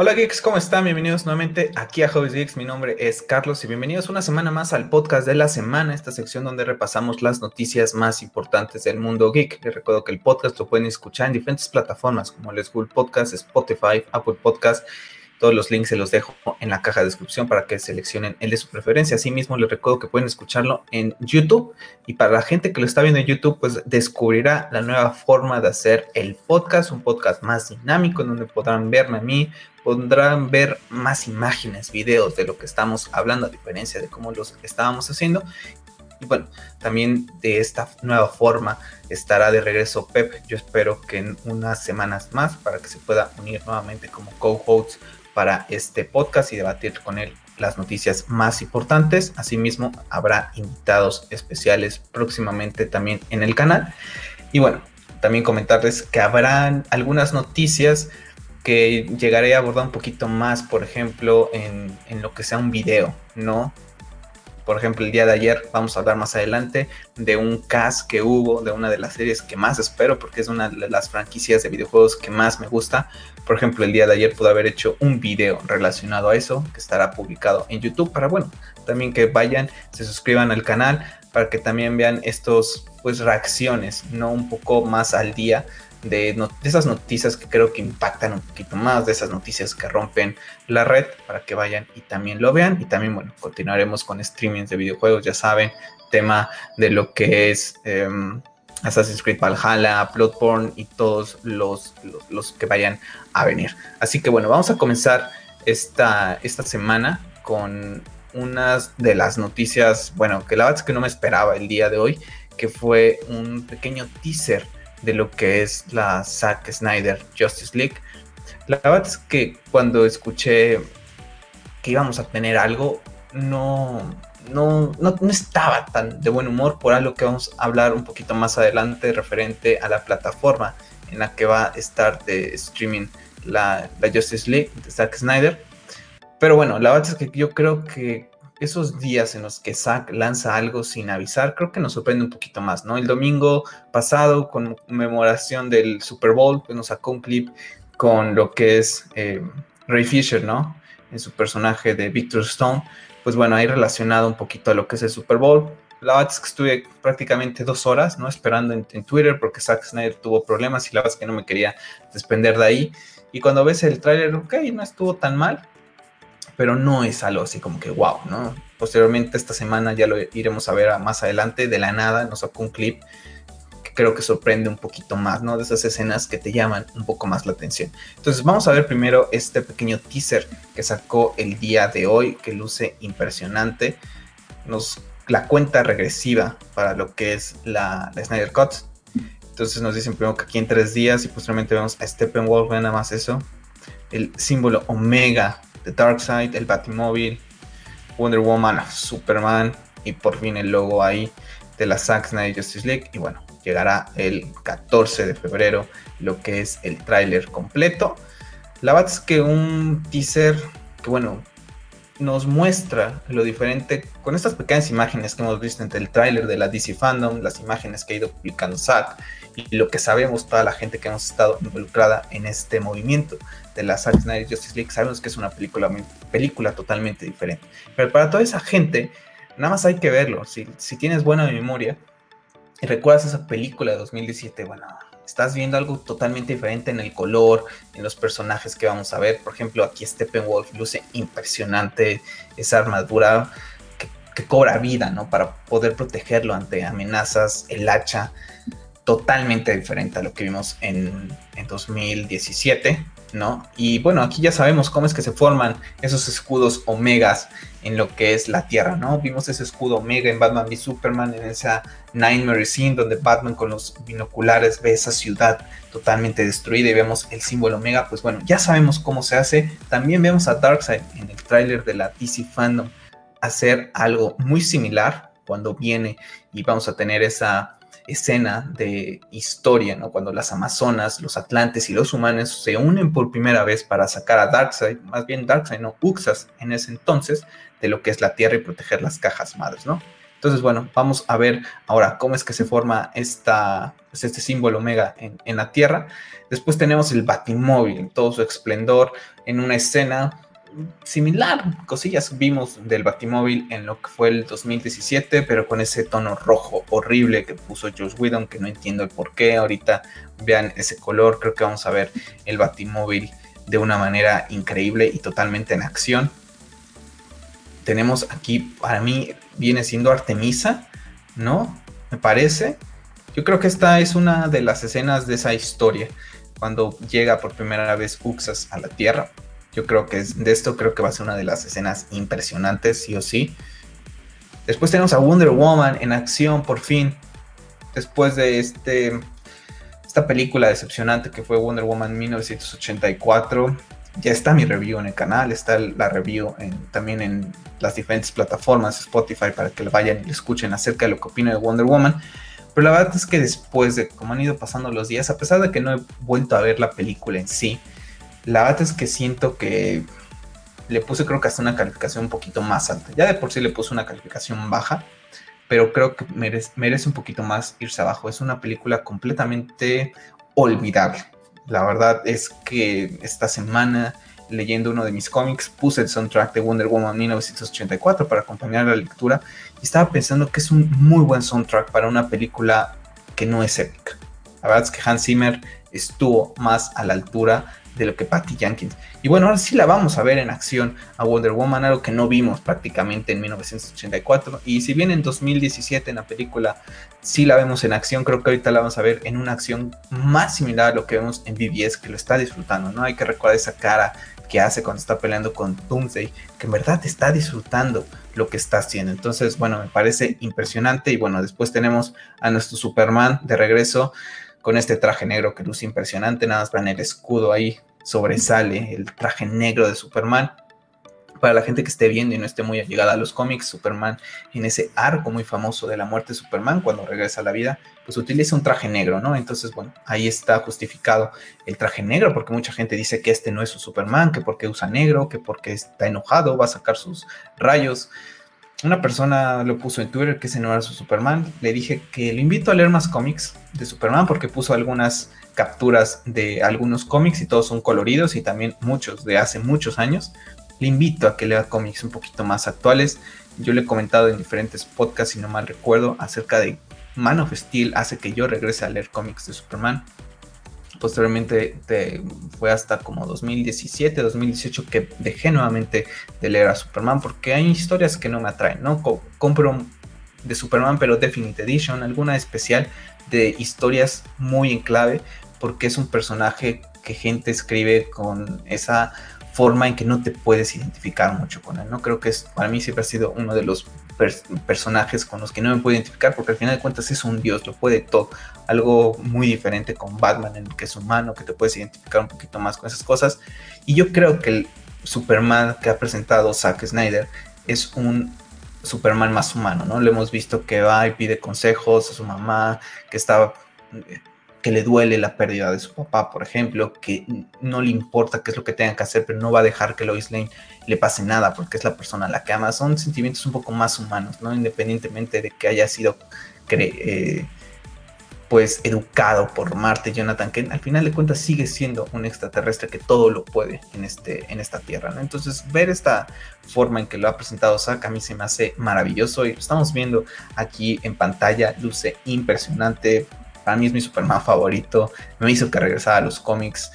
Hola geeks, ¿cómo están? Bienvenidos nuevamente aquí a Hobbies Geeks. Mi nombre es Carlos y bienvenidos una semana más al podcast de la semana, esta sección donde repasamos las noticias más importantes del mundo geek. Les recuerdo que el podcast lo pueden escuchar en diferentes plataformas como el School Podcast, Spotify, Apple Podcast todos los links se los dejo en la caja de descripción para que seleccionen el de su preferencia. Asimismo, les recuerdo que pueden escucharlo en YouTube. Y para la gente que lo está viendo en YouTube, pues descubrirá la nueva forma de hacer el podcast, un podcast más dinámico, en donde podrán verme a mí, podrán ver más imágenes, videos de lo que estamos hablando, a diferencia de cómo los estábamos haciendo. Y bueno, también de esta nueva forma estará de regreso Pep. Yo espero que en unas semanas más para que se pueda unir nuevamente como co-host para este podcast y debatir con él las noticias más importantes. Asimismo, habrá invitados especiales próximamente también en el canal. Y bueno, también comentarles que habrán algunas noticias que llegaré a abordar un poquito más, por ejemplo, en, lo que sea un video, ¿no? Por ejemplo, el día de ayer, vamos a hablar más adelante de un cast que hubo, de una de las series que más espero, porque es una de las franquicias de videojuegos que más me gusta. Por ejemplo, el día de ayer pude haber hecho un video relacionado a eso, que estará publicado en YouTube, para, bueno, también que vayan, se suscriban al canal, para que también vean estos, pues, reacciones, ¿no? Un poco más al día de, esas noticias que creo que impactan un poquito más, de esas noticias que rompen la red para que vayan y también lo vean. Y también, bueno, continuaremos con streamings de videojuegos, ya saben, tema de lo que es em, Assassin's Creed Valhalla, Bloodborne y todos los, los, que vayan a venir. Así que bueno, vamos a comenzar esta, esta semana con unas de las noticias, bueno, que la verdad es que no me esperaba el día de hoy, que fue un pequeño teaser de lo que es la Zack Snyder Justice League. La verdad es que cuando escuché que íbamos a tener algo, no, no, no, estaba tan de buen humor por algo que vamos a hablar un poquito más adelante referente a la plataforma en la que va a estar de streaming la, la Justice League de Zack Snyder. Pero bueno, la verdad es que yo creo que esos días en los que Zack lanza algo sin avisar, creo que nos sorprende un poquito más, ¿no? El domingo pasado, con conmemoración del Super Bowl, pues nos sacó un clip con lo que es eh, Ray Fisher, ¿no? En su personaje de Victor Stone. Pues bueno, ahí relacionado un poquito a lo que es el Super Bowl. La verdad es que estuve prácticamente dos horas, ¿no? Esperando en, Twitter porque Zack Snyder tuvo problemas y la verdad es que no me quería desprender de ahí. Y cuando ves el tráiler, ok, no estuvo tan mal pero no es algo así como que wow, ¿no? Posteriormente esta semana ya lo iremos a ver más adelante, de la nada nos sacó un clip que creo que sorprende un poquito más, ¿no? De esas escenas que te llaman un poco más la atención. Entonces vamos a ver primero este pequeño teaser que sacó el día de hoy, que luce impresionante. Nos, la cuenta regresiva para lo que es la, Snyder Cut. Entonces nos dicen primero que aquí en tres días y posteriormente vemos a Steppenwolf, nada más eso. El símbolo Omega The Darkseid, el Batimóvil, Wonder Woman, Superman y por fin el logo ahí de la Zack Snyder Justice League. Y bueno, llegará el 14 de febrero lo que es el tráiler completo. La verdad es que un teaser que bueno, nos muestra lo diferente con estas pequeñas imágenes que hemos visto entre el tráiler de la DC Fandom, las imágenes que ha ido publicando Zack y lo que sabemos toda la gente que hemos estado involucrada en este movimiento de la Zack Snyder Justice League, sabemos que es una película, película totalmente diferente. Pero para toda esa gente, nada más hay que verlo. Si, si tienes buena memoria y recuerdas esa película de 2017, bueno, estás viendo algo totalmente diferente en el color, en los personajes que vamos a ver. Por ejemplo, aquí Steppenwolf luce impresionante esa armadura que, cobra vida, ¿no? Para poder protegerlo ante amenazas, el hacha, totalmente diferente a lo que vimos en 2017. ¿No? Y bueno, aquí ya sabemos cómo es que se forman esos escudos omegas en lo que es la Tierra, ¿no? Vimos ese escudo omega en Batman v Superman, en esa Nightmare Scene donde Batman con los binoculares ve esa ciudad totalmente destruida y vemos el símbolo omega, pues bueno, ya sabemos cómo se hace. También vemos a Darkseid en el tráiler de la DC Fandom hacer algo muy similar cuando viene y vamos a tener esa escena de historia, ¿no? Cuando las Amazonas, los Atlantes y los humanos se unen por primera vez para sacar a Darkseid, más bien Darkseid, no Uxas en ese entonces, de lo que es la Tierra y proteger las cajas madres, ¿no? Entonces, bueno, vamos a ver ahora cómo es que se forma esta, pues, este símbolo omega en, en la Tierra. Después tenemos el Batimóvil en todo su esplendor en una escena similar, cosillas vimos del Batimóvil en lo que fue el 2017, pero con ese tono rojo horrible que puso Josh Whedon, que no entiendo el por qué. Ahorita vean ese color, creo que vamos a ver el Batimóvil de una manera increíble y totalmente en acción. Tenemos aquí, para mí, viene siendo Artemisa, ¿no? Me parece. Yo creo que esta es una de las escenas de esa historia, cuando llega por primera vez Uxas a la Tierra yo creo que es, de esto creo que va a ser una de las escenas impresionantes, sí o sí. Después tenemos a Wonder Woman en acción, por fin. Después de este, esta película decepcionante que fue Wonder Woman 1984. Ya está mi review en el canal, está la review también en las diferentes plataformas, Spotify, para que vayan y lo escuchen acerca de lo que opino de Wonder Woman. Pero la verdad es que después de cómo han ido pasando los días, a pesar de que no he vuelto a ver la película en sí, la verdad es que siento que le puse creo que hasta una calificación un poquito más alta. Ya de por sí le puse una calificación baja, pero creo que merece, merece un poquito más irse abajo. Es una película completamente olvidable. La verdad es que esta semana, leyendo uno de mis cómics, puse el soundtrack de Wonder Woman 1984 para acompañar la lectura y estaba pensando que es un muy buen soundtrack para una película que no es épica. La verdad es que Hans Zimmer estuvo más a la altura de lo que Patty Jenkins. Y bueno, ahora sí la vamos a ver en acción a Wonder Woman, algo que no vimos prácticamente en 1984. Y si bien en 2017 en la película sí la vemos en acción, creo que ahorita la vamos a ver en una acción más similar a lo que vemos en BBS, que lo está disfrutando, ¿no? Hay que recordar esa cara que hace cuando está peleando con Doomsday, que en verdad está disfrutando lo que está haciendo. Entonces, bueno, me parece impresionante. Y bueno, después tenemos a nuestro Superman de regreso con este traje negro que luce impresionante. Nada más vean el escudo ahí sobresale el traje negro de Superman. Para la gente que esté viendo y no esté muy allegada a los cómics, Superman en ese arco muy famoso de la muerte de Superman cuando regresa a la vida, pues utiliza un traje negro, ¿no? Entonces, bueno, ahí está justificado el traje negro porque mucha gente dice que este no es su Superman, que porque usa negro, que porque está enojado, va a sacar sus rayos una persona lo puso en Twitter que ese no era su Superman. Le dije que lo invito a leer más cómics de Superman porque puso algunas capturas de algunos cómics y todos son coloridos y también muchos de hace muchos años. Le invito a que lea cómics un poquito más actuales. Yo le he comentado en diferentes podcasts, si no mal recuerdo, acerca de Man of Steel hace que yo regrese a leer cómics de Superman. Posteriormente fue hasta como 2017, 2018 que dejé nuevamente de leer a Superman porque hay historias que no me atraen, ¿no? compro de Superman pero Definite Edition, alguna especial de historias muy en clave porque es un personaje que gente escribe con esa forma en que no te puedes identificar mucho con él, ¿no? Creo que es, para mí siempre ha sido uno de los personajes con los que no me puedo identificar porque al final de cuentas es un dios, lo puede todo. Algo muy diferente con Batman en el que es humano, que te puedes identificar un poquito más con esas cosas. Y yo creo que el Superman que ha presentado Zack Snyder es un Superman más humano, ¿no? Le hemos visto que va y pide consejos a su mamá, que está que le duele la pérdida de su papá, por ejemplo, que no le importa qué es lo que tenga que hacer, pero no va a dejar que Lois Lane le pase nada porque es la persona a la que ama. Son sentimientos un poco más humanos, ¿no? Independientemente de que haya sido eh, pues educado por Marte Jonathan, que al final de cuentas sigue siendo un extraterrestre que todo lo puede en, este, en esta Tierra, ¿no? Entonces, ver esta forma en que lo ha presentado Zack a mí se me hace maravilloso y lo estamos viendo aquí en pantalla, luce impresionante, para mí es mi Superman favorito, me hizo que regresara a los cómics.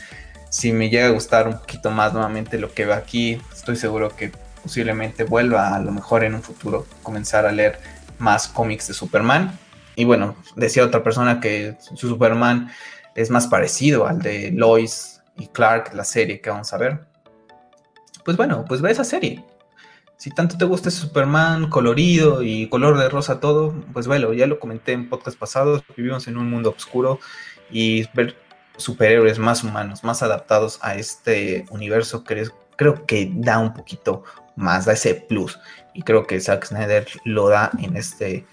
Si me llega a gustar un poquito más nuevamente lo que veo aquí, estoy seguro que posiblemente vuelva a lo mejor en un futuro comenzar a leer más cómics de Superman. Y bueno, decía otra persona que su Superman es más parecido al de Lois y Clark, la serie que vamos a ver. Pues bueno, pues ve esa serie si tanto te gusta Superman colorido y color de rosa todo, pues bueno, ya lo comenté en podcast pasados, vivimos en un mundo oscuro y ver superhéroes más humanos, más adaptados a este universo, creo que da un poquito más, da ese plus. Y creo que Zack Snyder lo da en, este,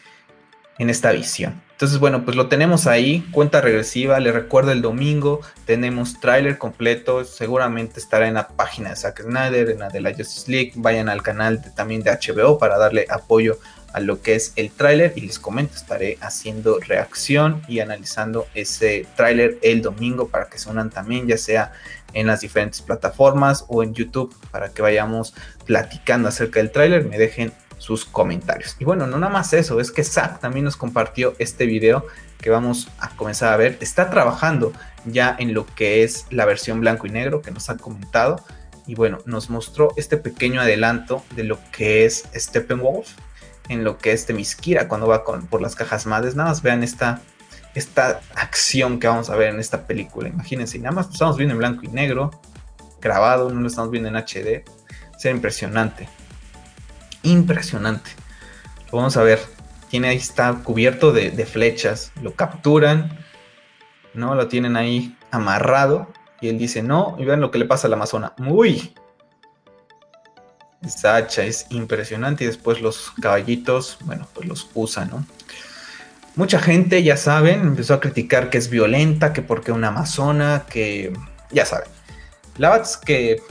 en esta visión. Entonces, bueno, pues lo tenemos ahí, cuenta regresiva, le recuerdo el domingo, tenemos tráiler completo, seguramente estará en la página de Zack Snyder, en la de la Justice League, vayan al canal también de HBO para darle apoyo a lo que es el tráiler y les comento, estaré haciendo reacción y analizando ese tráiler el domingo para que se unan también, ya sea en las diferentes plataformas o en YouTube para que vayamos platicando acerca del tráiler, me dejen sus comentarios. Y bueno, no nada más eso, es que Zack también nos compartió este video que vamos a comenzar a ver. Está trabajando ya en lo que es la versión blanco y negro que nos ha comentado. Y bueno, nos mostró este pequeño adelanto de lo que es Steppenwolf, en lo que es Temiskira cuando va con, por las cajas madres. Nada más vean esta, esta acción que vamos a ver en esta película. Imagínense, nada más estamos viendo en blanco y negro, grabado, no lo estamos viendo en HD. Será impresionante. Impresionante. Lo vamos a ver. Tiene ahí está cubierto de, flechas. Lo capturan. ¿No? Lo tienen ahí amarrado. Y él dice no. Y vean lo que le pasa a la Amazona. Uy. Sacha es impresionante. Y después los caballitos, bueno, pues los usa, ¿no? Mucha gente, ya saben, empezó a criticar que es violenta, que porque una amazona, que ya saben. La que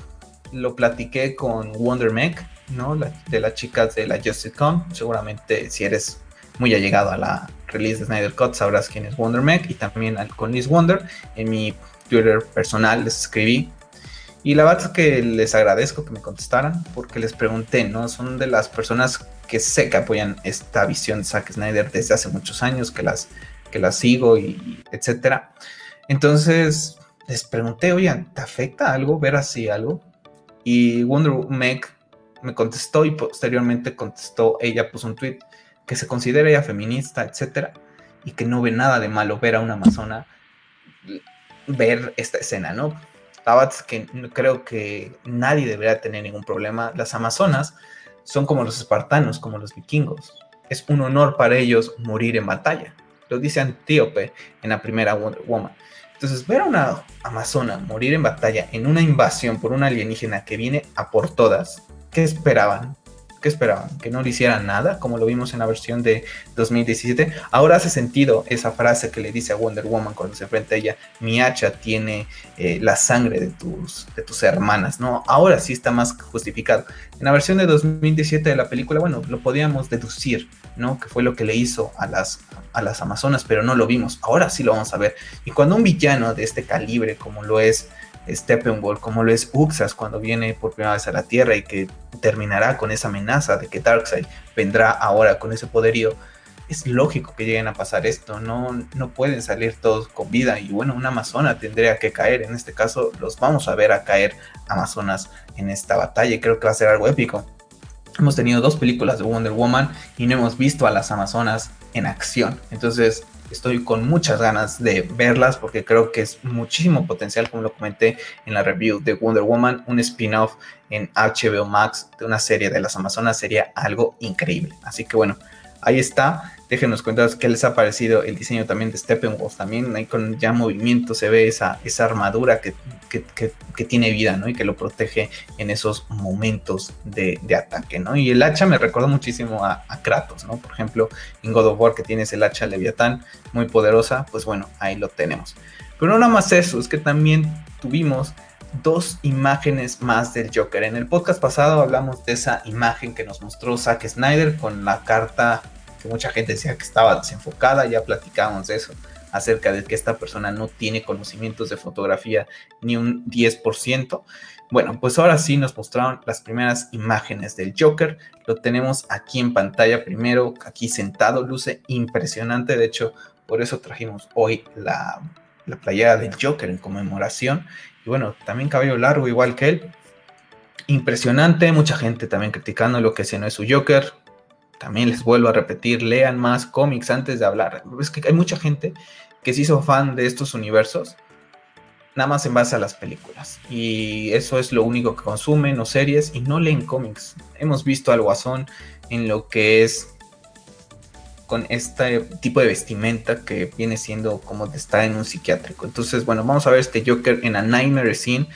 lo platiqué con Wonder Meg, ¿no? de las chicas de la Justice Con. Seguramente si eres muy allegado a la release de Snyder Cut sabrás quién es Wonder Meg y también con Liz Wonder. En mi Twitter personal les escribí y la verdad es que les agradezco que me contestaran porque les pregunté, ¿no? Son de las personas que sé que apoyan esta visión de Zack Snyder desde hace muchos años, que las, que las sigo y, etcétera. Entonces les pregunté, oigan, ¿te afecta algo ver así algo? Y Wonder Meg me contestó y posteriormente contestó, ella puso un tweet que se considera ella feminista, etcétera, y que no ve nada de malo ver a una amazona ver esta escena, ¿no? abats que creo que nadie debería tener ningún problema. Las amazonas son como los espartanos, como los vikingos. Es un honor para ellos morir en batalla. Lo dice Antíope en la primera Wonder Woman. Entonces, ver a una amazona morir en batalla en una invasión por una alienígena que viene a por todas, ¿qué esperaban? ¿Qué esperaban? ¿Que no le hicieran nada? Como lo vimos en la versión de 2017. Ahora hace sentido esa frase que le dice a Wonder Woman cuando se enfrenta a ella, mi hacha tiene eh, la sangre de tus, de tus hermanas, ¿no? Ahora sí está más justificado. En la versión de 2017 de la película, bueno, lo podíamos deducir, ¿no? Que fue lo que le hizo a las, a las Amazonas, pero no lo vimos. Ahora sí lo vamos a ver. Y cuando un villano de este calibre, como lo es Steppenwolf, como lo es Uxas cuando viene por primera vez a la Tierra y que terminará con esa amenaza de que Darkseid vendrá ahora con ese poderío, es lógico que lleguen a pasar esto, no, no pueden salir todos con vida y bueno, una amazona tendría que caer, en este caso los vamos a ver a caer amazonas en esta batalla y creo que va a ser algo épico. Hemos tenido dos películas de Wonder Woman y no hemos visto a las amazonas en acción, entonces Estoy con muchas ganas de verlas porque creo que es muchísimo potencial, como lo comenté en la review de Wonder Woman, un spin-off en HBO Max de una serie de las Amazonas sería algo increíble. Así que bueno, ahí está. Déjenos contar qué les ha parecido el diseño también de Steppenwolf. También ahí con ya movimiento se ve esa, esa armadura que, tiene vida, ¿no? Y que lo protege en esos momentos de, ataque, ¿no? Y el hacha me recuerda muchísimo a, a, Kratos, ¿no? Por ejemplo, en God of War que tienes el hacha Leviatán muy poderosa, pues bueno, ahí lo tenemos. Pero no nada más eso, es que también tuvimos dos imágenes más del Joker. En el podcast pasado hablamos de esa imagen que nos mostró Zack Snyder con la carta que mucha gente decía que estaba desenfocada, ya platicábamos de eso, acerca de que esta persona no tiene conocimientos de fotografía ni un 10%. Bueno, pues ahora sí nos mostraron las primeras imágenes del Joker. Lo tenemos aquí en pantalla primero, aquí sentado, luce impresionante. De hecho, por eso trajimos hoy la, la playera del Joker en conmemoración. Y bueno, también cabello largo igual que él. Impresionante, mucha gente también criticando lo que se no es su Joker también les vuelvo a repetir, lean más cómics antes de hablar. Es que hay mucha gente que se hizo fan de estos universos nada más en base a las películas. Y eso es lo único que consumen o series y no leen cómics. Hemos visto al guasón en lo que es con este tipo de vestimenta que viene siendo como estar en un psiquiátrico. Entonces, bueno, vamos a ver este Joker en A Nightmare Scene.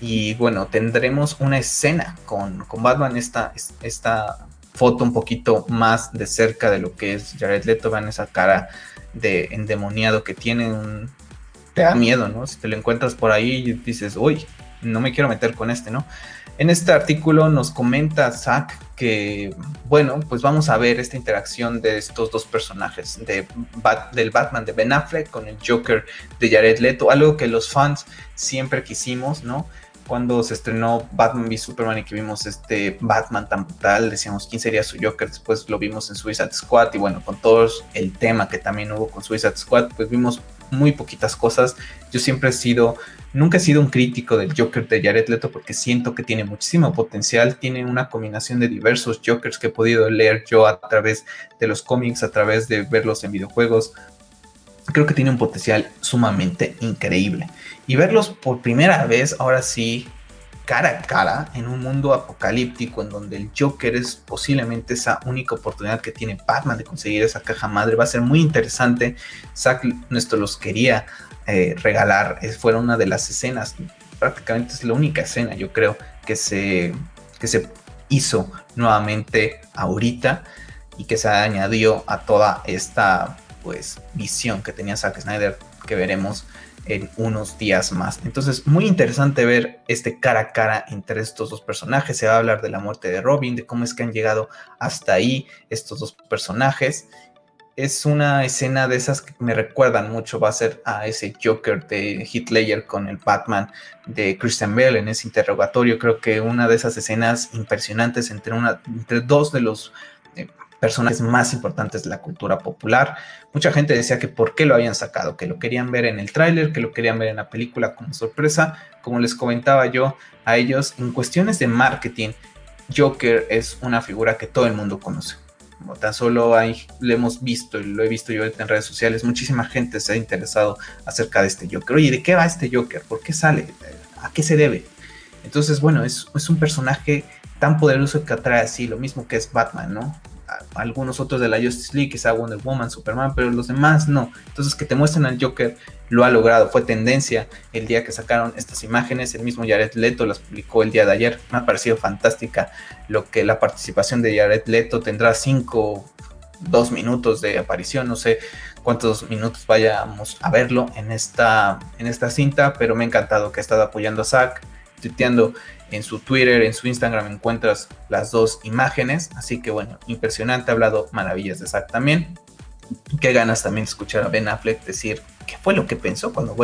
Y bueno, tendremos una escena con, con Batman, esta, esta foto un poquito más de cerca de lo que es Jared Leto, vean esa cara de endemoniado que tiene, un, te da miedo, ¿no? Si te lo encuentras por ahí y dices, uy, no me quiero meter con este, ¿no? En este artículo nos comenta Zack que, bueno, pues vamos a ver esta interacción de estos dos personajes, de del Batman de Ben Affleck con el Joker de Jared Leto, algo que los fans siempre quisimos, ¿no? Cuando se estrenó Batman v Superman y que vimos este Batman tan brutal, decíamos quién sería su Joker, después lo vimos en Suicide Squad y bueno, con todo el tema que también hubo con Suicide Squad, pues vimos muy poquitas cosas. Yo siempre he sido Nunca he sido un crítico del Joker de Jared Leto porque siento que tiene muchísimo potencial, tiene una combinación de diversos Jokers que he podido leer yo a través de los cómics, a través de verlos en videojuegos. Creo que tiene un potencial sumamente increíble. Y verlos por primera vez, ahora sí, cara a cara, en un mundo apocalíptico en donde el Joker es posiblemente esa única oportunidad que tiene Batman de conseguir esa caja madre, va a ser muy interesante. Zack nuestro los quería eh, regalar. Es, fue una de las escenas, prácticamente es la única escena, yo creo, que se, que se hizo nuevamente ahorita y que se añadió a toda esta pues visión que tenía Zack Snyder que veremos en unos días más. Entonces, muy interesante ver este cara a cara entre estos dos personajes. Se va a hablar de la muerte de Robin, de cómo es que han llegado hasta ahí estos dos personajes es una escena de esas que me recuerdan mucho, va a ser a ese Joker de Heath con el Batman de Christian Bale en ese interrogatorio. Creo que una de esas escenas impresionantes entre, una, entre dos de los eh, personajes más importantes de la cultura popular. Mucha gente decía que por qué lo habían sacado, que lo querían ver en el tráiler, que lo querían ver en la película como sorpresa. Como les comentaba yo a ellos, en cuestiones de marketing, Joker es una figura que todo el mundo conoce tan solo ahí lo hemos visto y lo he visto yo en redes sociales, muchísima gente se ha interesado acerca de este Joker. Oye, ¿de qué va este Joker? ¿Por qué sale? ¿A qué se debe? Entonces, bueno, es, es un personaje tan poderoso que atrae así, lo mismo que es Batman, ¿no? Algunos otros de la Justice League, quizá Wonder Woman, Superman, pero los demás no. Entonces que te muestren al Joker lo ha logrado, fue tendencia el día que sacaron estas imágenes, el mismo Jared Leto las publicó el día de ayer, me ha parecido fantástica lo que la participación de Jared Leto tendrá cinco, dos minutos de aparición, no sé cuántos minutos vayamos a verlo en esta, en esta cinta, pero me ha encantado que ha estado apoyando a Zack, tuiteando en su Twitter, en su Instagram encuentras las dos imágenes. Así que bueno, impresionante, ha hablado maravillas de Zack también. Qué ganas también de escuchar a Ben Affleck decir qué fue lo que pensó cuando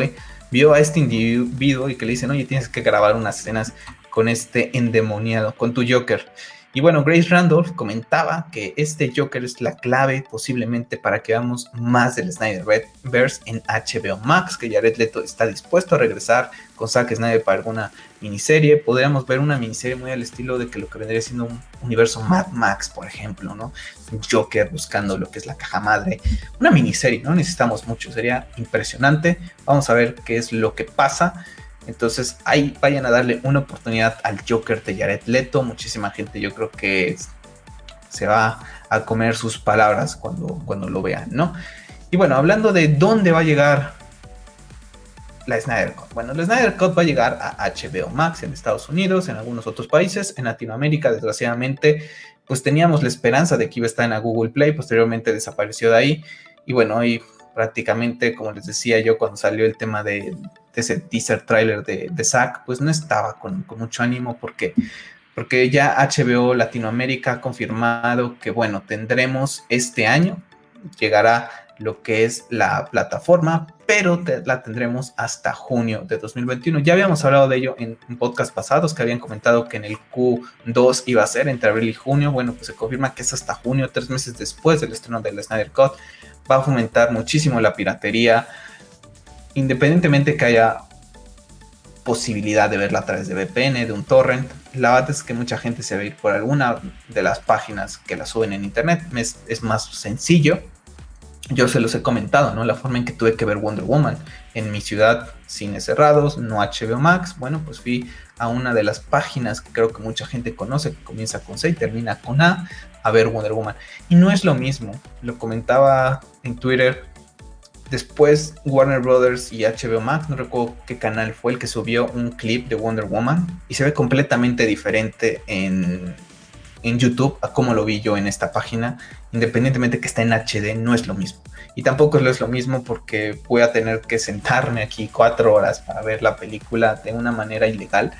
vio a este individuo y que le dicen, oye, tienes que grabar unas escenas con este endemoniado, con tu Joker. Y bueno, Grace Randolph comentaba que este Joker es la clave posiblemente para que veamos más del Snyderverse en HBO Max, que Jared Leto está dispuesto a regresar con Zack Snyder para alguna miniserie. Podríamos ver una miniserie muy al estilo de que lo que vendría siendo un universo Mad Max, por ejemplo, ¿no? Joker buscando lo que es la caja madre. Una miniserie, no necesitamos mucho, sería impresionante. Vamos a ver qué es lo que pasa. Entonces ahí vayan a darle una oportunidad al Joker de Jared Leto. Muchísima gente yo creo que se va a comer sus palabras cuando, cuando lo vean, ¿no? Y bueno, hablando de dónde va a llegar la Snyder Cut. Bueno, la Snyder Cut va a llegar a HBO Max en Estados Unidos, en algunos otros países, en Latinoamérica, desgraciadamente, pues teníamos la esperanza de que iba a estar en Google Play, posteriormente desapareció de ahí. Y bueno, hoy prácticamente, como les decía yo, cuando salió el tema de, ese teaser trailer de, de Zack, pues no estaba con, mucho ánimo porque, porque ya HBO Latinoamérica ha confirmado que, bueno, tendremos este año, llegará lo que es la plataforma, pero la tendremos hasta junio de 2021. Ya habíamos hablado de ello en, en podcast pasados que habían comentado que en el Q2 iba a ser entre abril y junio. Bueno, pues se confirma que es hasta junio, tres meses después del estreno del Snyder Cut. Va a fomentar muchísimo la piratería, independientemente que haya posibilidad de verla a través de VPN, de un torrent. La verdad es que mucha gente se va a ir por alguna de las páginas que la suben en internet. Es, es, más sencillo. Yo se los he comentado, ¿no? La forma en que tuve que ver Wonder Woman en mi ciudad, cines cerrados, no HBO Max. Bueno, pues fui a una de las páginas que creo que mucha gente conoce, que comienza con C y termina con A, a ver Wonder Woman. Y no es lo mismo. Lo comentaba en Twitter Después Warner Brothers y HBO Max, no recuerdo qué canal fue el que subió un clip de Wonder Woman y se ve completamente diferente en, YouTube a como lo vi yo en esta página. Independientemente que está en HD, no es lo mismo. Y tampoco es lo mismo porque voy a tener que sentarme aquí cuatro horas para ver la película de una manera ilegal.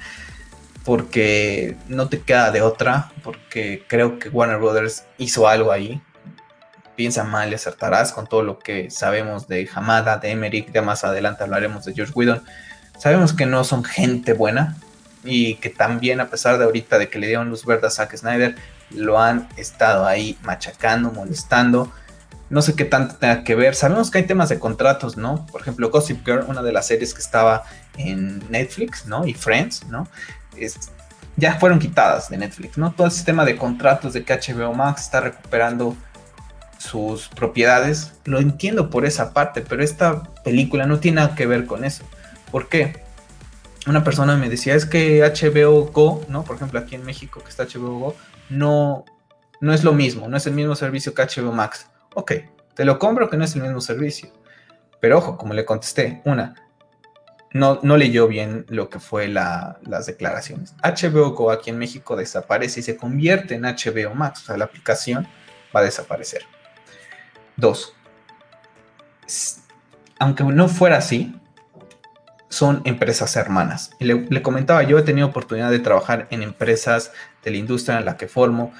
porque no te queda de otra, porque creo que Warner Brothers hizo algo ahí. Piensa mal y acertarás con todo lo que sabemos de Hamada, de Emmerich, ya más adelante hablaremos de George Whedon. Sabemos que no son gente buena y que también a pesar de ahorita de que le dieron luz verde a Zack Snyder, lo han estado ahí machacando, molestando. No sé qué tanto tenga que ver. Sabemos que hay temas de contratos, ¿no? Por ejemplo, Gossip Girl, una de las series que estaba en Netflix, ¿no? Y Friends, ¿no? ya fueron quitadas de Netflix, ¿no? Todo ese tema de contratos de que HBO Max está recuperando sus propiedades, lo entiendo por esa parte, pero esta película no tiene nada que ver con eso. ¿Por qué? Una persona me decía, es que HBO Go, ¿no? Por ejemplo, aquí en México que está HBO Go, no, no es lo mismo, no es el mismo servicio que HBO Max. Ok, te lo compro que no es el mismo servicio. Pero ojo, como le contesté, una, no, no leyó bien lo que fue las declaraciones. HBO Go aquí en México desaparece y se convierte en HBO Max, o sea, la aplicación va a desaparecer. Dos, aunque no fuera así, son empresas hermanas. le, le, comentaba, yo he tenido oportunidad de trabajar en empresas de la industria en la que formo,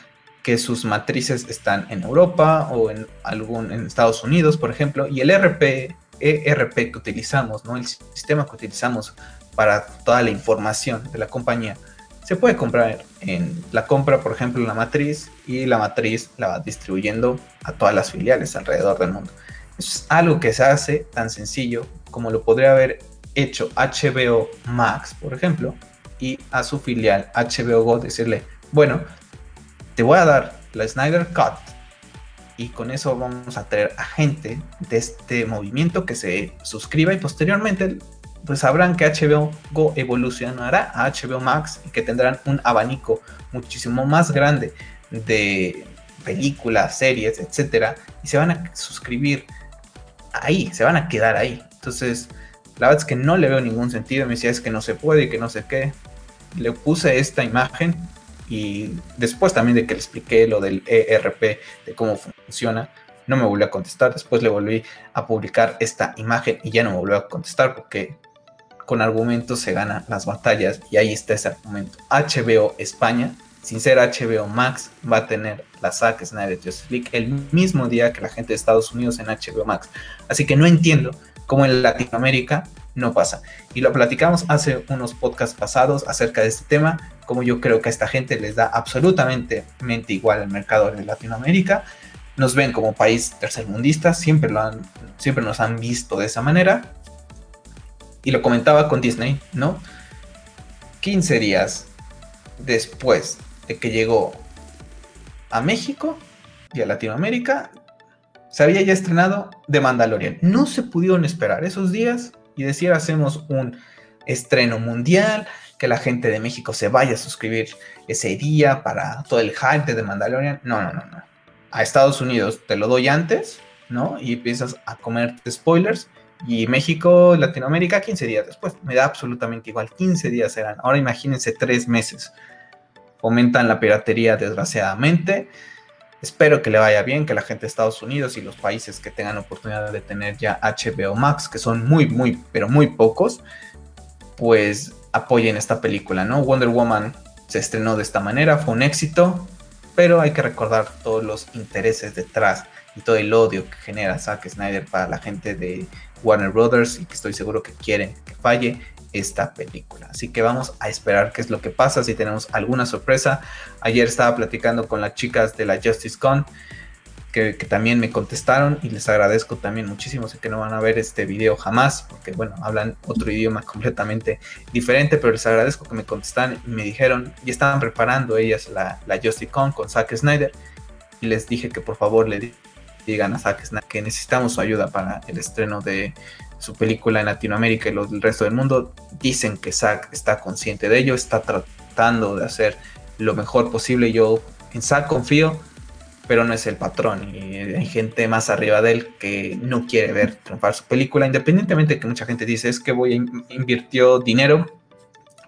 que sus matrices están en Europa o en algún en Estados Unidos, por ejemplo, y el RP ERP que utilizamos, ¿no? el sistema que utilizamos para toda la información de la compañía, se puede comprar en la compra, por ejemplo, la matriz y la matriz la va distribuyendo a todas las filiales alrededor del mundo. Eso es algo que se hace tan sencillo como lo podría haber hecho HBO Max, por ejemplo, y a su filial HBO Go decirle, bueno, te voy a dar la Snyder Cut y con eso vamos a traer a gente de este movimiento que se suscriba y posteriormente pues sabrán que HBO Go evolucionará a HBO Max y que tendrán un abanico muchísimo más grande de películas, series, etcétera, y se van a suscribir ahí, se van a quedar ahí. Entonces, la verdad es que no le veo ningún sentido. Me decía es que no se puede y que no sé qué. Le puse esta imagen y después también de que le expliqué lo del ERP, de cómo funciona, no me volvió a contestar. Después le volví a publicar esta imagen y ya no me volvió a contestar porque con argumentos se ganan las batallas y ahí está ese argumento. HBO España, sin ser HBO Max, va a tener la Zack Snyder Justice League el mismo día que la gente de Estados Unidos en HBO Max. Así que no entiendo cómo en Latinoamérica no pasa. Y lo platicamos hace unos podcasts pasados acerca de este tema, como yo creo que a esta gente les da absolutamente mente igual el mercado de Latinoamérica. Nos ven como país tercermundista, siempre, lo han, siempre nos han visto de esa manera. Y lo comentaba con Disney, ¿no? 15 días después de que llegó a México y a Latinoamérica, se había ya estrenado The Mandalorian. No se pudieron esperar esos días y decir hacemos un estreno mundial, que la gente de México se vaya a suscribir ese día para todo el hype de Mandalorian. No, no, no, no. A Estados Unidos te lo doy antes, ¿no? Y empiezas a comerte spoilers. Y México, Latinoamérica, 15 días después. Me da absolutamente igual. 15 días serán. Ahora imagínense tres meses. Fomentan la piratería, desgraciadamente. Espero que le vaya bien, que la gente de Estados Unidos y los países que tengan oportunidad de tener ya HBO Max, que son muy, muy, pero muy pocos, pues apoyen esta película, ¿no? Wonder Woman se estrenó de esta manera, fue un éxito, pero hay que recordar todos los intereses detrás y todo el odio que genera Zack Snyder para la gente de Warner Brothers y que estoy seguro que quieren que falle esta película. Así que vamos a esperar qué es lo que pasa, si tenemos alguna sorpresa. Ayer estaba platicando con las chicas de la Justice Con. Que, también me contestaron y les agradezco también muchísimo. Sé que no van a ver este video jamás, porque bueno, hablan otro idioma completamente diferente, pero les agradezco que me contestaran y me dijeron, y estaban preparando ellas la, la Justice Con con Zack Snyder, y les dije que por favor le digan a Zack que necesitamos su ayuda para el estreno de, su película en Latinoamérica y el resto del mundo, dicen que Zack está consciente de ello, está tratando de hacer lo mejor posible. Yo en Zack confío, pero no es el patrón. Y hay gente más arriba de él que no quiere ver triunfar su película, independientemente de que mucha gente dice es que voy a invirtió dinero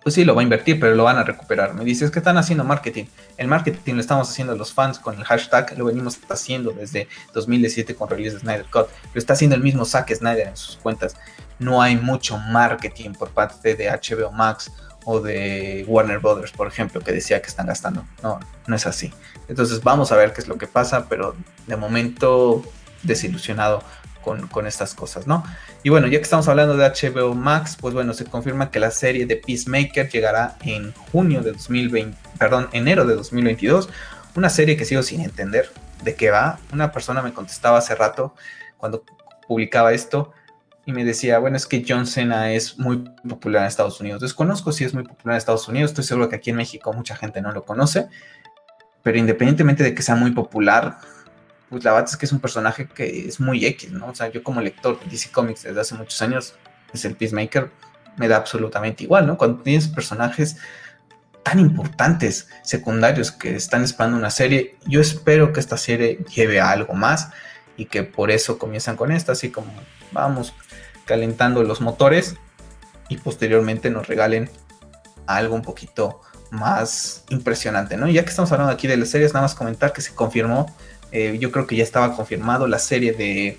pues sí, lo va a invertir, pero lo van a recuperar. Me dices que están haciendo marketing. El marketing lo estamos haciendo los fans con el hashtag, lo venimos haciendo desde 2017 con Release de Snyder Cut. Lo está haciendo el mismo Zack Snyder en sus cuentas. No hay mucho marketing por parte de HBO Max o de Warner Brothers, por ejemplo, que decía que están gastando. No, no es así. Entonces vamos a ver qué es lo que pasa, pero de momento desilusionado con, con, estas cosas, ¿no? Y bueno, ya que estamos hablando de HBO Max, pues bueno, se confirma que la serie de Peacemaker llegará en junio de 2020, perdón, enero de 2022. Una serie que sigo sin entender de qué va. Una persona me contestaba hace rato cuando publicaba esto y me decía, bueno, es que John Cena es muy popular en Estados Unidos. Desconozco si es muy popular en Estados Unidos, estoy seguro que aquí en México mucha gente no lo conoce, pero independientemente de que sea muy popular, pues la verdad es que es un personaje que es muy X, ¿no? O sea, yo como lector de DC Comics desde hace muchos años, es el Peacemaker, me da absolutamente igual, ¿no? Cuando tienes personajes tan importantes, secundarios, que están esperando una serie, yo espero que esta serie lleve a algo más y que por eso comienzan con esta, así como vamos calentando los motores y posteriormente nos regalen algo un poquito más impresionante, ¿no? Ya que estamos hablando aquí de las series, nada más comentar que se confirmó, eh, yo creo que ya estaba confirmado la serie de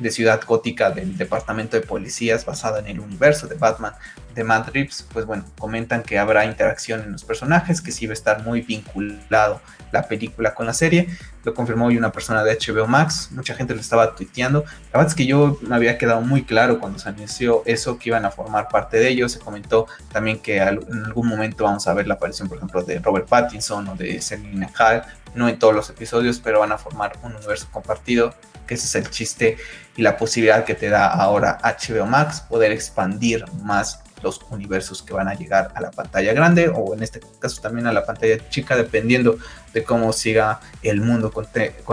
de Ciudad Gótica del Departamento de Policías basada en el universo de Batman de Matt Reeves, pues bueno, comentan que habrá interacción en los personajes, que sí va a estar muy vinculado la película con la serie. Lo confirmó hoy una persona de HBO Max, mucha gente lo estaba tuiteando. La verdad es que yo me había quedado muy claro cuando se anunció eso, que iban a formar parte de ellos. Se comentó también que en algún momento vamos a ver la aparición, por ejemplo, de Robert Pattinson o de Selina Hall, no en todos los episodios, pero van a formar un universo compartido que ese es el chiste y la posibilidad que te da ahora HBO Max, poder expandir más los universos que van a llegar a la pantalla grande o en este caso también a la pantalla chica, dependiendo de cómo siga el mundo con,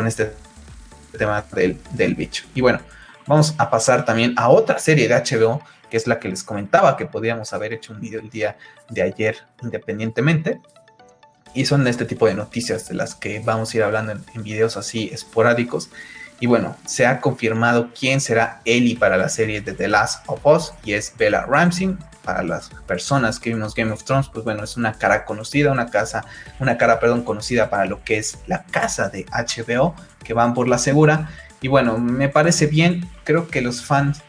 este tema del, del bicho. Y bueno, vamos a pasar también a otra serie de HBO, que es la que les comentaba que podíamos haber hecho un video el día de ayer independientemente. Y son este tipo de noticias de las que vamos a ir hablando en videos así esporádicos. Y bueno, se ha confirmado quién será Ellie para la serie de The Last of Us y es Bella Ramsey. Para las personas que vimos Game of Thrones, pues bueno, es una cara conocida, una casa, una cara, perdón, conocida para lo que es la casa de HBO, que van por la segura. Y bueno, me parece bien, creo que los fans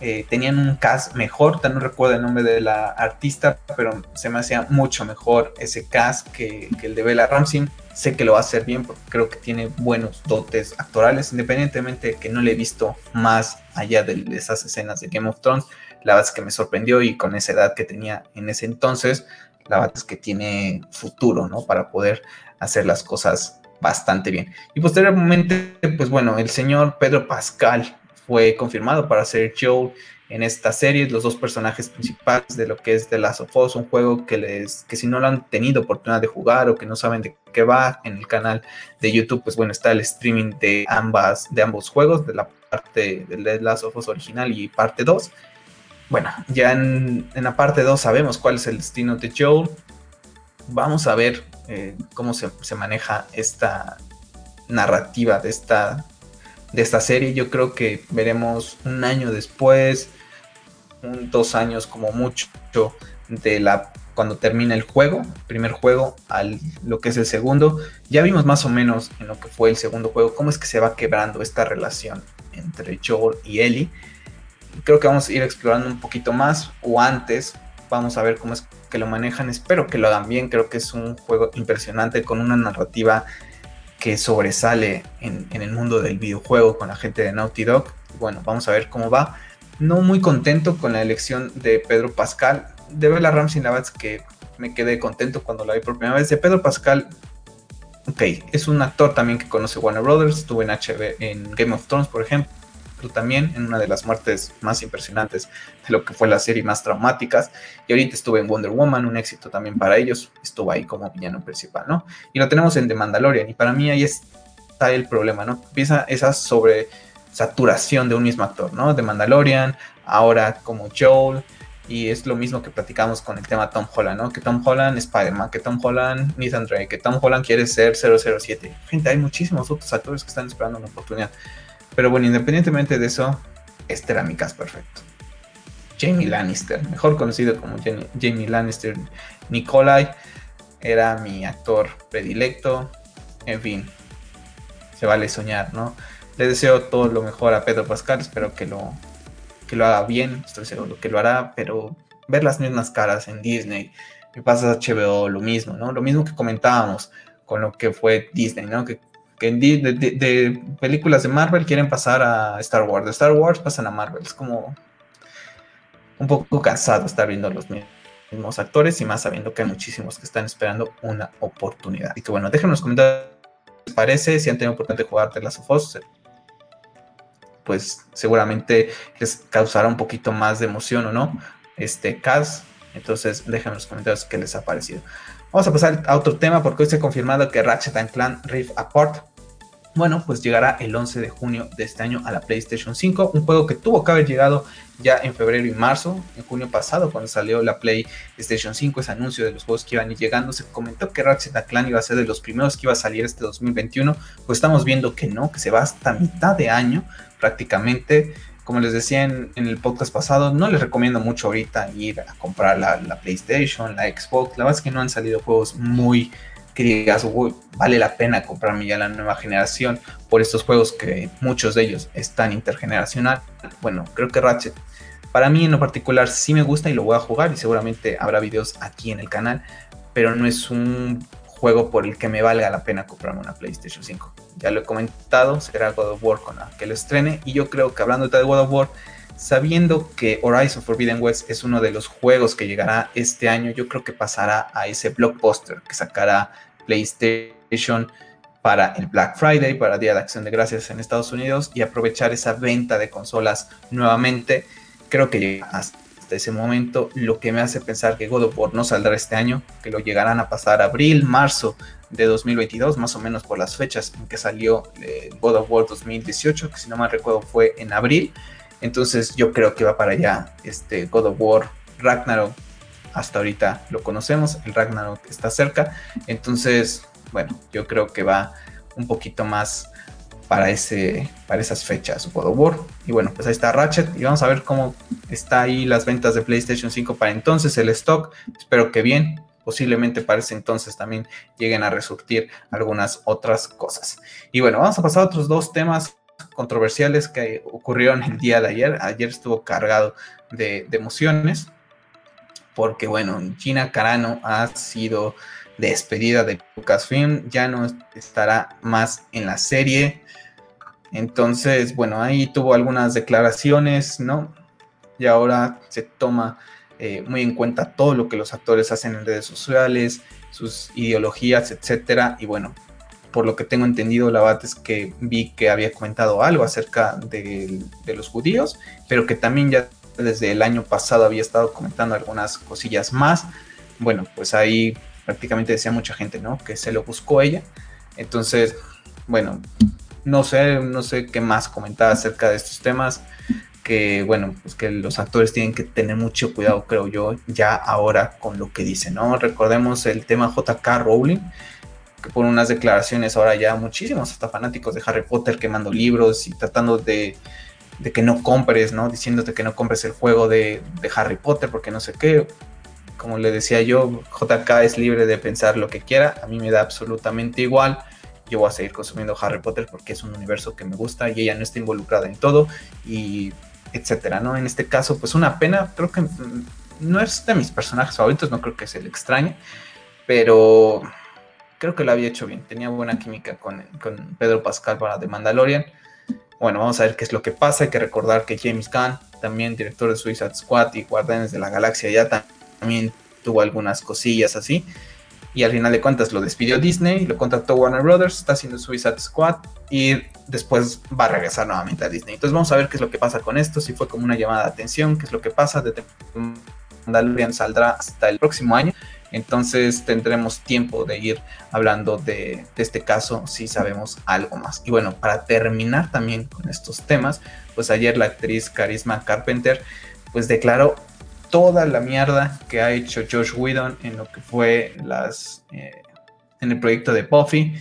eh, tenían un cast mejor, no recuerdo el nombre de la artista, pero se me hacía mucho mejor ese cast que, el de Bella Ramsey. Sé que lo va a hacer bien porque creo que tiene buenos dotes actorales, independientemente de que no le he visto más allá de esas escenas de Game of Thrones. La verdad es que me sorprendió y con esa edad que tenía en ese entonces, la verdad es que tiene futuro, ¿no? Para poder hacer las cosas bastante bien. Y posteriormente, pues bueno, el señor Pedro Pascal fue confirmado para ser Joel en esta serie, los dos personajes principales de lo que es The Last of Us, un juego que les que si no lo han tenido oportunidad de jugar o que no saben de qué va en el canal de YouTube, pues bueno, está el streaming de ambas de ambos juegos, de la parte de The Last of Us original y parte 2. Bueno, ya en, la parte 2 sabemos cuál es el destino de Joel. Vamos a ver eh, cómo se, se maneja esta narrativa de esta de esta serie. Yo creo que veremos un año después, un, dos años como mucho, de la cuando termina el juego, primer juego, al lo que es el segundo. Ya vimos más o menos en lo que fue el segundo juego, cómo es que se va quebrando esta relación entre Joel y Ellie. Creo que vamos a ir explorando un poquito más, o antes, vamos a ver cómo es que lo manejan. Espero que lo hagan bien, creo que es un juego impresionante con una narrativa que sobresale en, el mundo del videojuego con la gente de Naughty Dog. Bueno, vamos a ver cómo va. No muy contento con la elección de Pedro Pascal. De Ramsey, la verdad es que me quedé contento cuando la vi por primera vez. De Pedro Pascal, ok, es un actor también que conoce Warner Brothers. Estuvo en HB, en Game of Thrones, por ejemplo también en una de las muertes más impresionantes de lo que fue la serie más traumáticas. Y ahorita estuve en Wonder Woman, un éxito también para ellos. Estuvo ahí como villano principal, ¿no? Y lo tenemos en The Mandalorian. Y para mí ahí está el problema, ¿no? Empieza esa sobre saturación de un mismo actor, ¿no? De Mandalorian, ahora como Joel. Y es lo mismo que platicamos con el tema Tom Holland, ¿no? Que Tom Holland Spider-Man, que Tom Holland Nathan Drake, que Tom Holland quiere ser 007. Gente, hay muchísimos otros actores que están esperando una oportunidad. Pero bueno, independientemente de eso, este era mi caso perfecto. Jamie Lannister, mejor conocido como Jamie Lannister Nikolai, era mi actor predilecto. En fin, se vale soñar, ¿no? Le deseo todo lo mejor a Pedro Pascal, espero que lo, que lo haga bien, estoy seguro que lo hará, pero ver las mismas caras en Disney, y pasas a HBO, lo mismo, ¿no? Lo mismo que comentábamos con lo que fue Disney, ¿no? Que, de, películas de Marvel quieren pasar a Star Wars, de Star Wars pasan a Marvel, es como un poco cansado estar viendo los mismos actores y más sabiendo que hay muchísimos que están esperando una oportunidad. Y que bueno, déjenme en los comentarios qué les parece, si han tenido oportunidad de jugar The Last of Us, pues seguramente les causará un poquito más de emoción o no este cast. Entonces déjenme en los comentarios qué les ha parecido. Vamos a pasar a otro tema porque hoy se ha confirmado que Ratchet Clank Rift Apart bueno, pues llegará el 11 de junio de este año a la PlayStation 5, un juego que tuvo que haber llegado ya en febrero y marzo, en junio pasado, cuando salió la PlayStation 5, ese anuncio de los juegos que iban llegando, se comentó que Ratchet Clank iba a ser de los primeros que iba a salir este 2021, pues estamos viendo que no, que se va hasta mitad de año prácticamente. Como les decía en, el podcast pasado, no les recomiendo mucho ahorita ir a comprar la, la PlayStation, la Xbox, la verdad es que no han salido juegos muy que vale la pena comprarme ya la nueva generación por estos juegos que muchos de ellos están intergeneracional. Bueno, creo que Ratchet, para mí en lo particular sí me gusta y lo voy a jugar y seguramente habrá videos aquí en el canal, pero no es un juego por el que me valga la pena comprarme una PlayStation 5. Ya lo he comentado, será God of War con la que lo estrene y yo creo que hablando de God of War, sabiendo que Horizon Forbidden West es uno de los juegos que llegará este año, yo creo que pasará a ese blockbuster que sacará PlayStation para el Black Friday, para Día de Acción de Gracias en Estados Unidos y aprovechar esa venta de consolas nuevamente. Creo que hasta ese momento, lo que me hace pensar que God of War no saldrá este año, que lo llegarán a pasar abril, marzo de 2022, más o menos por las fechas en que salió eh, God of War 2018, que si no mal recuerdo fue en abril. Entonces yo creo que va para allá este God of War Ragnarok. Hasta ahorita lo conocemos, el Ragnarok está cerca. Entonces, bueno, yo creo que va un poquito más para, ese, para esas fechas God of War. Y bueno, pues ahí está Ratchet. Y vamos a ver cómo está ahí las ventas de PlayStation 5 para entonces, el stock. Espero que bien. Posiblemente para ese entonces también lleguen a resurtir algunas otras cosas. Y bueno, vamos a pasar a otros dos temas controversiales que ocurrieron el día de ayer. Ayer estuvo cargado de, emociones porque, bueno, Gina Carano ha sido despedida de Lucasfilm, ya no estará más en la serie. Entonces, bueno, ahí tuvo algunas declaraciones, ¿no? Y ahora se toma eh, muy en cuenta todo lo que los actores hacen en redes sociales, sus ideologías, etcétera. Y bueno, por lo que tengo entendido, la verdad es que vi que había comentado algo acerca de, los judíos, pero que también ya desde el año pasado había estado comentando algunas cosillas más. Bueno, pues ahí prácticamente decía mucha gente, ¿no? Que se lo buscó ella. Entonces, bueno, no sé, no sé qué más comentar acerca de estos temas. Que bueno, pues que los actores tienen que tener mucho cuidado, creo yo, ya ahora con lo que dicen, ¿no? Recordemos el tema JK Rowling, por unas declaraciones ahora ya muchísimos, hasta fanáticos de Harry Potter quemando libros y tratando de, que no compres, ¿no? Diciéndote que no compres el juego de, Harry Potter porque no sé qué. Como le decía yo, JK es libre de pensar lo que quiera, a mí me da absolutamente igual. Yo voy a seguir consumiendo Harry Potter porque es un universo que me gusta y ella no está involucrada en todo y etcétera, ¿no? En este caso, pues una pena, creo que no es de mis personajes favoritos, no creo que se le extrañe, pero creo que lo había hecho bien. Tenía buena química con, Pedro Pascal para The Mandalorian. Bueno, vamos a ver qué es lo que pasa. Hay que recordar que James Gunn, también director de Suicide Squad y Guardianes de la Galaxia, ya también tuvo algunas cosillas así. Y al final de cuentas lo despidió Disney, lo contactó Warner Brothers, está haciendo Suicide Squad y después va a regresar nuevamente a Disney. Entonces vamos a ver qué es lo que pasa con esto, si fue como una llamada de atención, qué es lo que pasa. De Mandalorian saldrá hasta el próximo año. Entonces tendremos tiempo de ir hablando de, este caso si sabemos algo más. Y bueno, para terminar también con estos temas, pues ayer la actriz Carisma Carpenter pues declaró toda la mierda que ha hecho Josh Whedon en lo que fue las eh, en el proyecto de Buffy.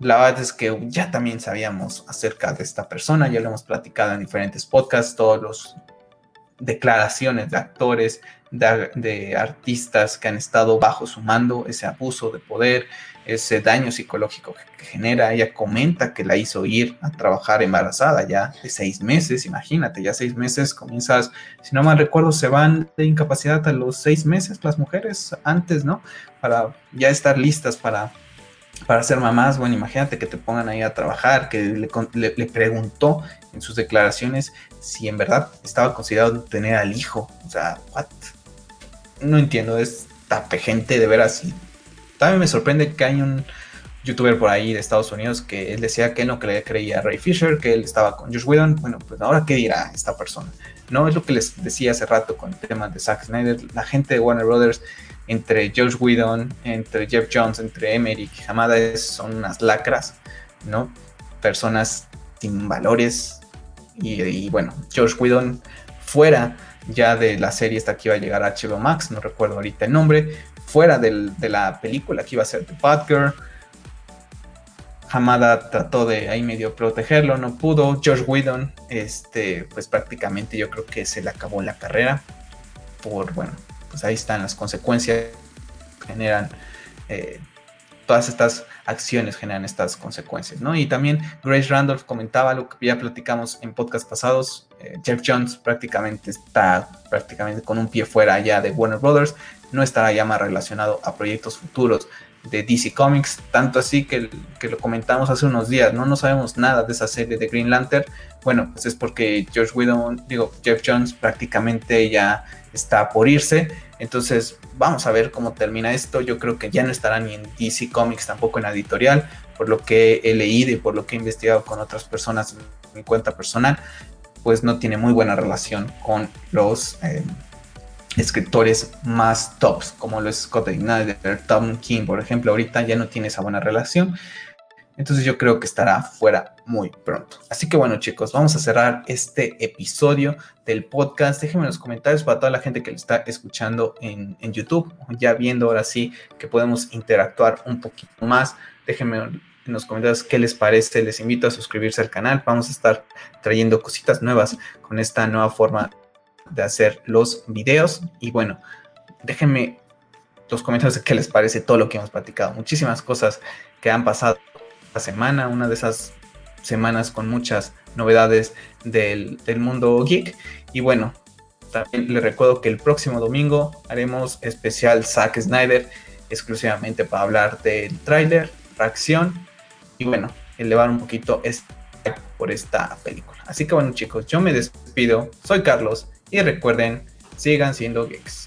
La verdad es que ya también sabíamos acerca de esta persona, ya lo hemos platicado en diferentes podcasts, todos los declaraciones de actores, de, artistas que han estado bajo su mando, ese abuso de poder, ese daño psicológico que genera. Ella comenta que la hizo ir a trabajar embarazada ya de seis meses, imagínate, ya seis meses comienzas, si no mal recuerdo, se van de incapacidad a los seis meses las mujeres antes, ¿no? Para ya estar listas para, para ser mamás. Bueno, imagínate que te pongan ahí a trabajar, que le, preguntó en sus declaraciones si en verdad estaba considerado tener al hijo. O sea, what? No entiendo, es tapejente de veras también me sorprende que hay un youtuber por ahí de Estados Unidos que él decía que él no creía a Ray Fisher, que él estaba con Josh Whedon. Bueno, pues ahora qué dirá esta persona. No es lo que les decía hace rato con el tema de Zack Snyder. La gente de Warner Brothers, entre Josh Whedon, entre Jeff Jones, entre Emmerich y Hamada, son unas lacras, ¿no? Personas sin valores. Y, bueno, Josh Whedon fuera ya de la serie esta que iba a llegar a HBO Max, no recuerdo ahorita el nombre, fuera de la película que iba a ser The Batgirl. Hamada trató de ahí medio protegerlo, no pudo. George Whedon, este, pues prácticamente yo creo que se le acabó la carrera. Por, bueno, pues ahí están las consecuencias generan eh, todas estas acciones generan estas consecuencias, ¿no? Y también Grace Randolph comentaba lo que ya platicamos en podcast pasados. Eh, Jeff Jones prácticamente está prácticamente con un pie fuera ya de Warner Brothers, no estará ya más relacionado a proyectos futuros de DC Comics, tanto así que, que, lo comentamos hace unos días, no, no sabemos nada de esa serie de Green Lantern, bueno, pues es porque George Whedon, digo, Jeff Jones prácticamente ya está por irse, entonces vamos a ver cómo termina esto, yo creo que ya no estará ni en DC Comics, tampoco en la editorial, por lo que he leído y por lo que he investigado con otras personas en mi cuenta personal, pues no tiene muy buena relación con los... Eh, escritores más tops, como los Scott Snyder, Tom King, por ejemplo, ahorita ya no tiene esa buena relación. Entonces yo creo que estará fuera muy pronto. Así que bueno chicos, vamos a cerrar este episodio del podcast. Déjenme en los comentarios para toda la gente que lo está escuchando en, en YouTube, ya viendo ahora sí que podemos interactuar un poquito más. Déjenme en los comentarios qué les parece. Les invito a suscribirse al canal. Vamos a estar trayendo cositas nuevas con esta nueva forma de hacer los videos. Y bueno, déjenme los comentarios de qué les parece todo lo que hemos platicado. Muchísimas cosas que han pasado esta semana, una de esas semanas con muchas novedades del, del mundo geek. Y bueno, también les recuerdo que el próximo domingo haremos especial Zack Snyder exclusivamente para hablar del tráiler, reacción y bueno, elevar un poquito este por esta película. Así que bueno chicos, yo me despido, soy Carlos y recuerden, sigan siendo geeks.